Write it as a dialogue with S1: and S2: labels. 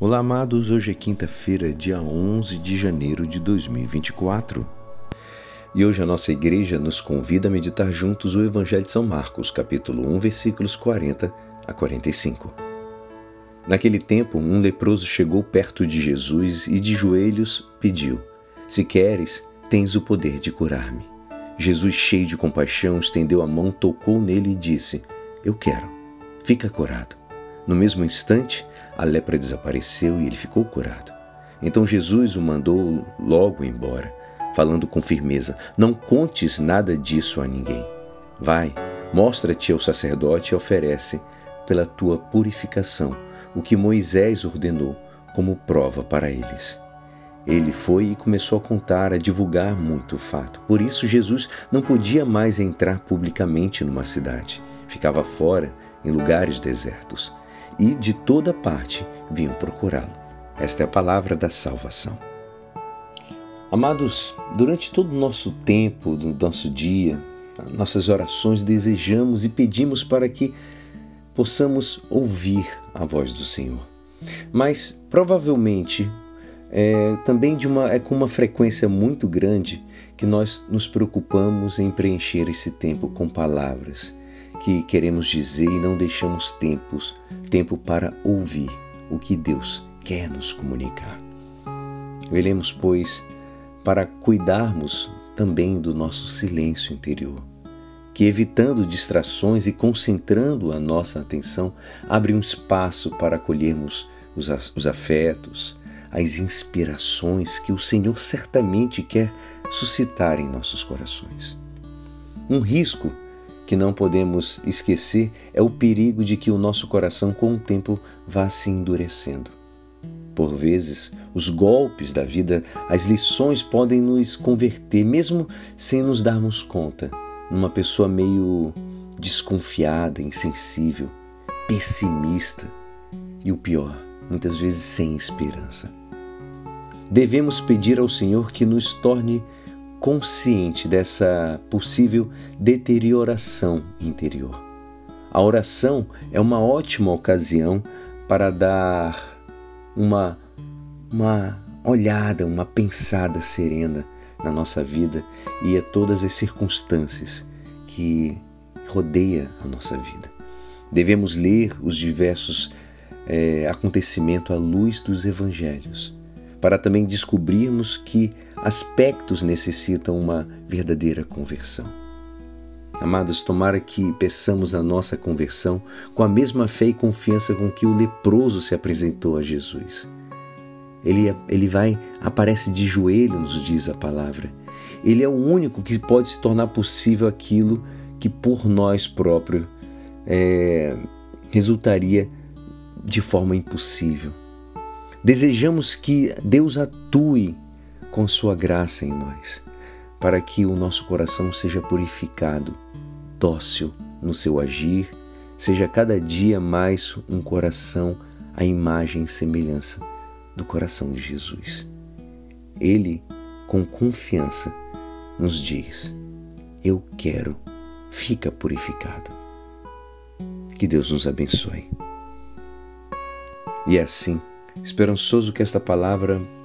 S1: Olá, amados. Hoje é quinta-feira, dia 11 de janeiro de 2024. E hoje a nossa igreja nos convida a meditar juntos o Evangelho de São Marcos, capítulo 1, versículos 40 a 45. Naquele tempo, um leproso chegou perto de Jesus e de joelhos pediu: Se queres, tens o poder de curar-me. Jesus, cheio de compaixão, estendeu a mão, tocou nele e disse: Eu quero, fica curado. No mesmo instante, a lepra desapareceu e ele ficou curado. Então Jesus o mandou logo embora, falando com firmeza: Não contes nada disso a ninguém. Vai, mostra-te ao sacerdote e oferece, pela tua purificação, o que Moisés ordenou como prova para eles. Ele foi e começou a contar, a divulgar muito o fato. Por isso, Jesus não podia mais entrar publicamente numa cidade. Ficava fora, em lugares desertos e de toda parte vinham procurá-lo. Esta é a palavra da salvação. Amados, durante todo o nosso tempo, do nosso dia, nossas orações desejamos e pedimos para que possamos ouvir a voz do Senhor. Mas provavelmente é também de uma, é com uma frequência muito grande que nós nos preocupamos em preencher esse tempo com palavras que queremos dizer e não deixamos tempos, tempo para ouvir o que Deus quer nos comunicar. Veremos, pois, para cuidarmos também do nosso silêncio interior, que evitando distrações e concentrando a nossa atenção, abre um espaço para acolhermos os, os afetos, as inspirações que o Senhor certamente quer suscitar em nossos corações. Um risco que não podemos esquecer é o perigo de que o nosso coração com o tempo vá se endurecendo. Por vezes, os golpes da vida, as lições podem nos converter, mesmo sem nos darmos conta, numa pessoa meio desconfiada, insensível, pessimista e o pior, muitas vezes sem esperança. Devemos pedir ao Senhor que nos torne consciente dessa possível deterioração interior. A oração é uma ótima ocasião para dar uma, uma olhada, uma pensada serena na nossa vida e a todas as circunstâncias que rodeia a nossa vida. Devemos ler os diversos é, acontecimentos à luz dos evangelhos, para também descobrirmos que aspectos necessitam uma verdadeira conversão. Amados, tomara que peçamos a nossa conversão com a mesma fé e confiança com que o leproso se apresentou a Jesus. Ele, ele vai, aparece de joelho, nos diz a palavra. Ele é o único que pode se tornar possível aquilo que por nós próprios é, resultaria de forma impossível. Desejamos que Deus atue com Sua graça em nós, para que o nosso coração seja purificado, dócil no seu agir, seja cada dia mais um coração à imagem e semelhança do coração de Jesus. Ele, com confiança, nos diz: Eu quero, fica purificado. Que Deus nos abençoe. E é assim, esperançoso que esta palavra